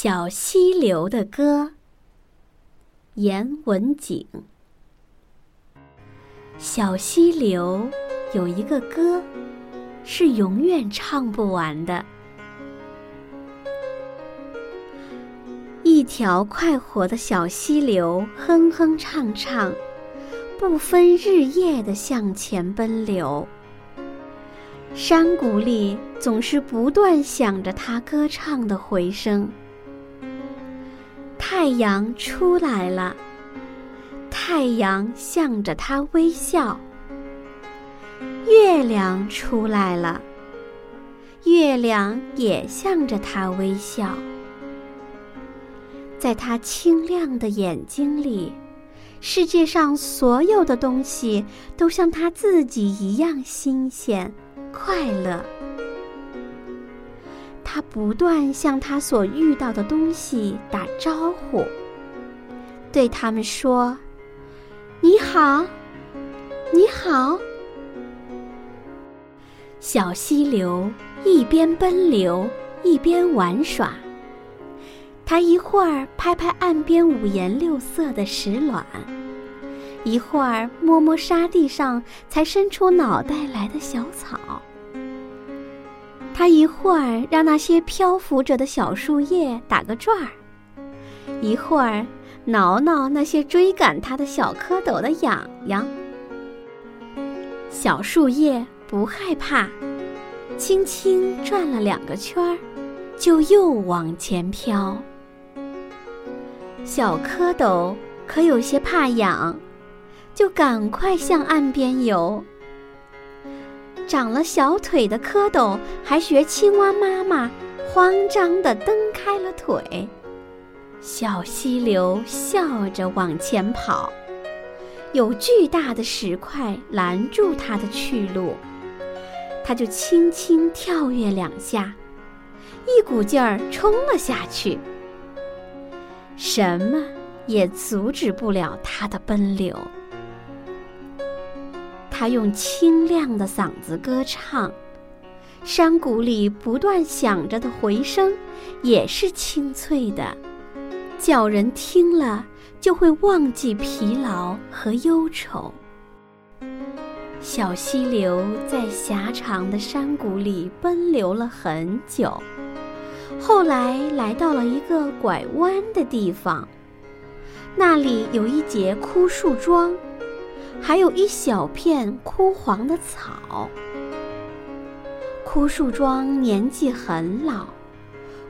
小溪流的歌，严文景。小溪流有一个歌，是永远唱不完的。一条快活的小溪流，哼哼唱唱，不分日夜的向前奔流。山谷里总是不断响着它歌唱的回声。太阳出来了，太阳向着他微笑。月亮出来了，月亮也向着他微笑。在他清亮的眼睛里，世界上所有的东西都像他自己一样新鲜、快乐。他不断向他所遇到的东西打招呼，对他们说：“你好，你好。”小溪流一边奔流一边玩耍，他一会儿拍拍岸边五颜六色的石卵，一会儿摸摸沙地上才伸出脑袋来的小草。他一会儿让那些漂浮着的小树叶打个转儿，一会儿挠挠那些追赶他的小蝌蚪的痒痒。小树叶不害怕，轻轻转了两个圈儿，就又往前飘。小蝌蚪可有些怕痒，就赶快向岸边游。长了小腿的蝌蚪还学青蛙妈妈，慌张地蹬开了腿。小溪流笑着往前跑，有巨大的石块拦住它的去路，它就轻轻跳跃两下，一股劲儿冲了下去。什么也阻止不了它的奔流。他用清亮的嗓子歌唱，山谷里不断响着的回声也是清脆的，叫人听了就会忘记疲劳和忧愁。小溪流在狭长的山谷里奔流了很久，后来来到了一个拐弯的地方，那里有一节枯树桩。还有一小片枯黄的草。枯树桩年纪很老，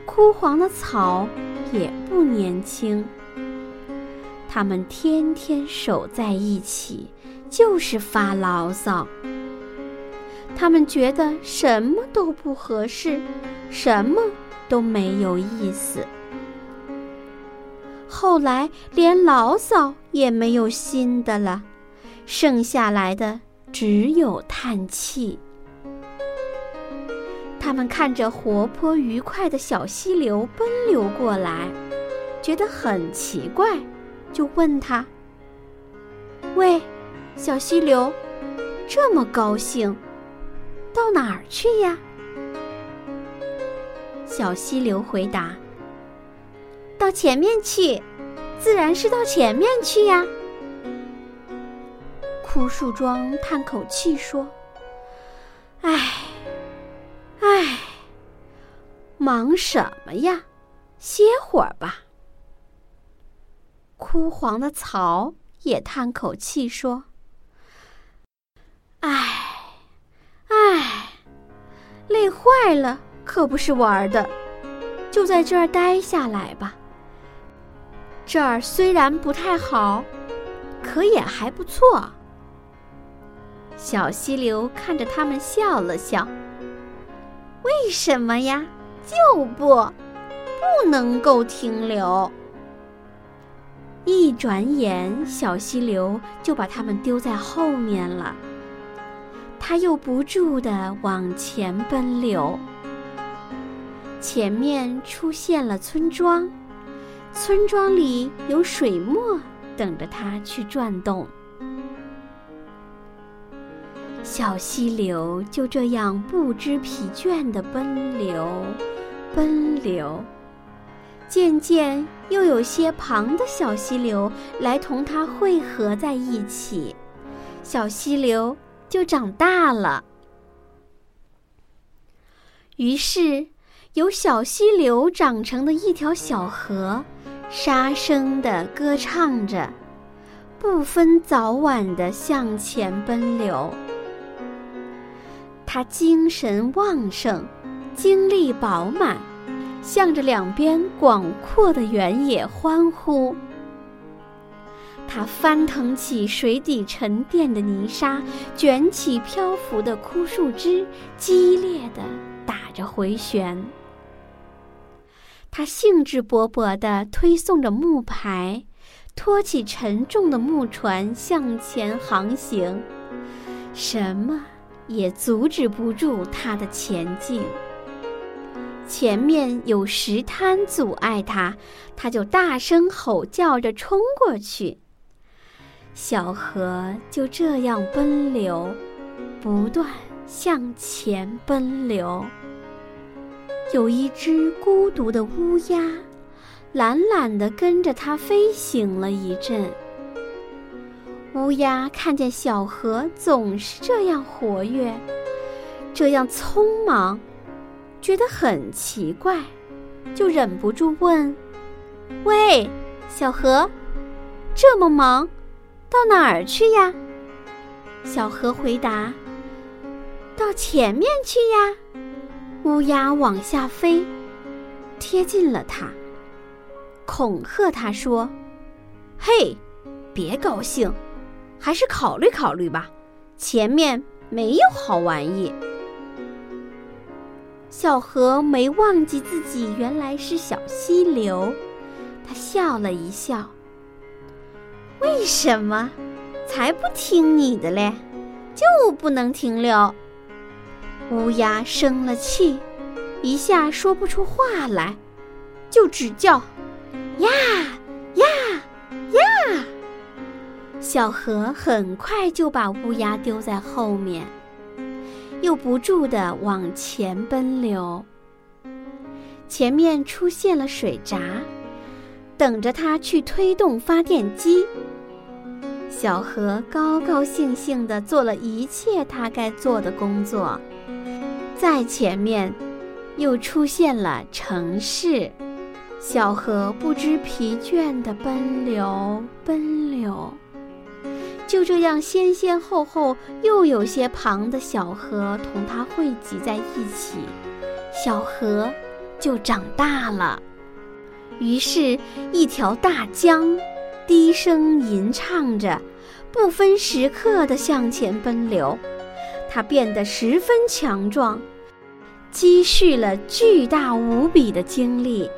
枯黄的草也不年轻。他们天天守在一起，就是发牢骚。他们觉得什么都不合适，什么都没有意思。后来连牢骚也没有新的了。剩下来的只有叹气。他们看着活泼愉快的小溪流奔流过来，觉得很奇怪，就问他：“喂，小溪流，这么高兴，到哪儿去呀？”小溪流回答：“到前面去，自然是到前面去呀。”枯树桩叹口气说：“唉，唉，忙什么呀？歇会儿吧。”枯黄的草也叹口气说：“唉，唉，累坏了，可不是玩的，就在这儿待下来吧。这儿虽然不太好，可也还不错。”小溪流看着他们笑了笑。为什么呀？就不，不能够停留。一转眼，小溪流就把他们丢在后面了。他又不住地往前奔流。前面出现了村庄，村庄里有水磨等着他去转动。小溪流就这样不知疲倦地奔流，奔流，渐渐又有些旁的小溪流来同它汇合在一起，小溪流就长大了。于是，由小溪流长成的一条小河，沙声的歌唱着，不分早晚的向前奔流。他精神旺盛，精力饱满。向着两边广阔的原野欢呼。他翻腾起水底沉淀的泥沙，卷起漂浮的枯树枝，激烈的打着回旋。他兴致勃勃地推送着木排，拖起沉重的木船向前航行，什么也阻止不住它的前进。前面有石滩阻碍他，他就大声吼叫着冲过去。小河就这样奔流，不断向前奔流。有一只孤独的乌鸦，懒懒地跟着它飞行了一阵。乌鸦看见小河总是这样活跃，这样匆忙。觉得很奇怪，就忍不住问：“喂，小河，这么忙，到哪儿去呀？”小河回答：“到前面去呀。”乌鸦往下飞，贴近了它，恐吓它说：“嘿，别高兴，还是考虑考虑吧，前面没有好玩意。”小河没忘记自己原来是小溪流，他笑了一笑。为什么？才不听你的嘞！就不能停留。乌鸦生了气，一下说不出话来，就只叫呀呀。小河很快就把乌鸦丢在后面。又不住地往前奔流。前面出现了水闸，等着它去推动发电机。小河高高兴兴地做了一切它该做的工作。再前面，又出现了城市。小河不知疲倦地奔流，奔流。就这样，先先后后又有些旁的小河同它汇集在一起，小河就长大了。于是，一条大江低声吟唱着，不分时刻地向前奔流。它变得十分强壮，积蓄了巨大无比的精力。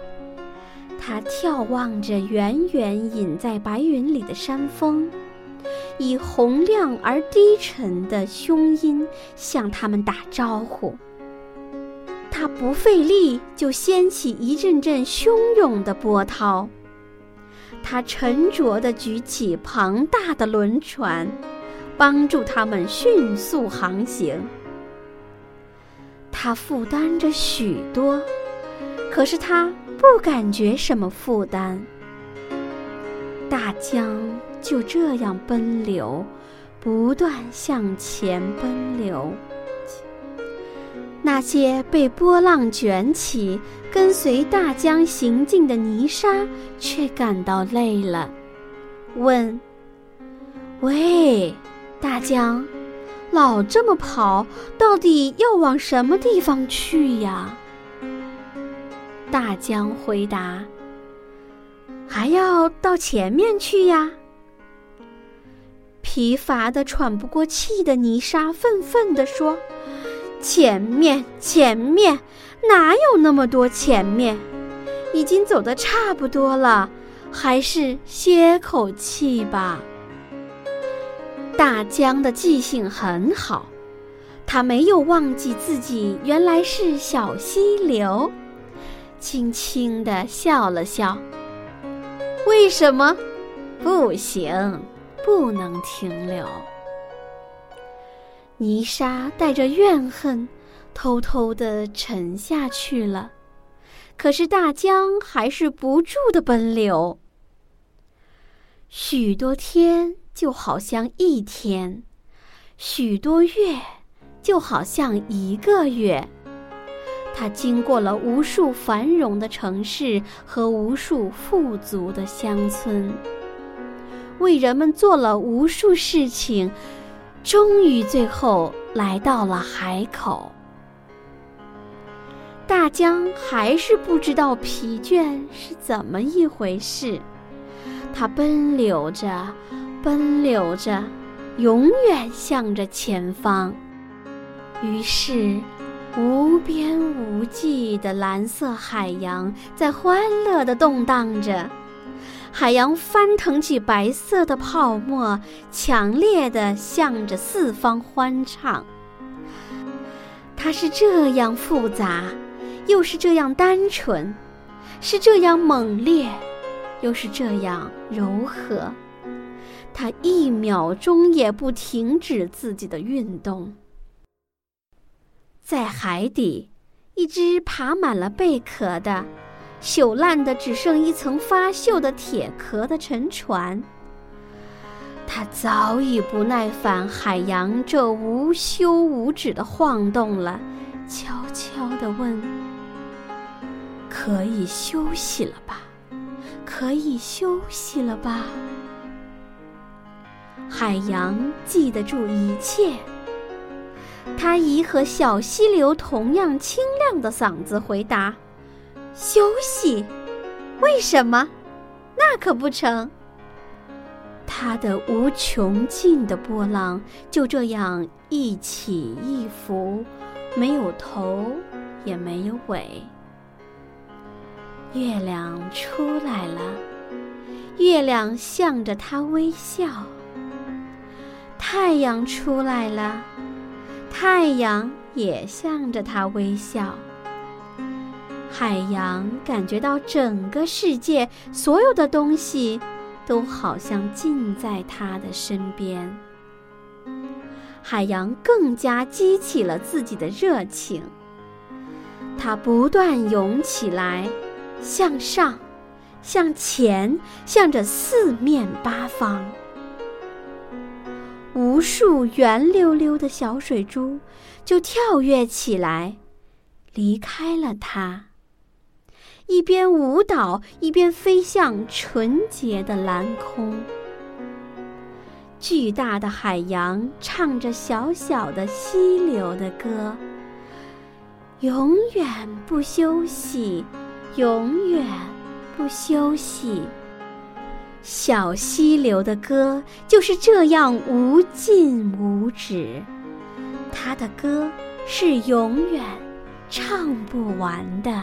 它眺望着远远隐在白云里的山峰。以洪亮而低沉的胸音向他们打招呼。他不费力就掀起一阵阵汹涌的波涛。他沉着地举起庞大的轮船，帮助他们迅速航行。他负担着许多，可是他不感觉什么负担。大江。就这样奔流，不断向前奔流。那些被波浪卷起、跟随大江行进的泥沙，却感到累了，问：“喂，大江，老这么跑，到底要往什么地方去呀？”大江回答：“还要到前面去呀。”疲乏的喘不过气的泥沙愤愤地说：“前面，前面，哪有那么多前面？已经走得差不多了，还是歇口气吧。”大江的记性很好，他没有忘记自己原来是小溪流，轻轻地笑了笑。为什么不行？不能停留。泥沙带着怨恨，偷偷地沉下去了。可是大江还是不住的奔流。许多天就好像一天，许多月就好像一个月。它经过了无数繁荣的城市和无数富足的乡村，为人们做了无数事情，终于最后来到了海口。大江还是不知道疲倦是怎么一回事，它奔流着，奔流着，永远向着前方。于是。无边无际的蓝色海洋在欢乐地动荡着，海洋翻腾起白色的泡沫，强烈地向着四方欢唱。它是这样复杂，又是这样单纯，是这样猛烈，又是这样柔和。它一秒钟也不停止自己的运动。在海底，一只爬满了贝壳的、朽烂的只剩一层发锈的铁壳的沉船，它早已不耐烦海洋这无休无止的晃动了，悄悄地问：“可以休息了吧？可以休息了吧？”海洋记得住一切。他以和小溪流同样清亮的嗓子回答：“休息？为什么？那可不成。”他的无穷尽的波浪就这样一起一伏，没有头，也没有尾。月亮出来了，月亮向着他微笑。太阳出来了。太阳也向着他微笑。海洋感觉到整个世界所有的东西都好像近在他的身边。海洋更加激起了自己的热情，它不断涌起来，向上，向前，向着四面八方。无数圆溜溜的小水珠就跳跃起来，离开了它。一边舞蹈，一边飞向纯洁的蓝空。巨大的海洋唱着小小的溪流的歌，永远不休息，永远不休息。小溪流的歌就是这样无尽无止，它的歌是永远唱不完的。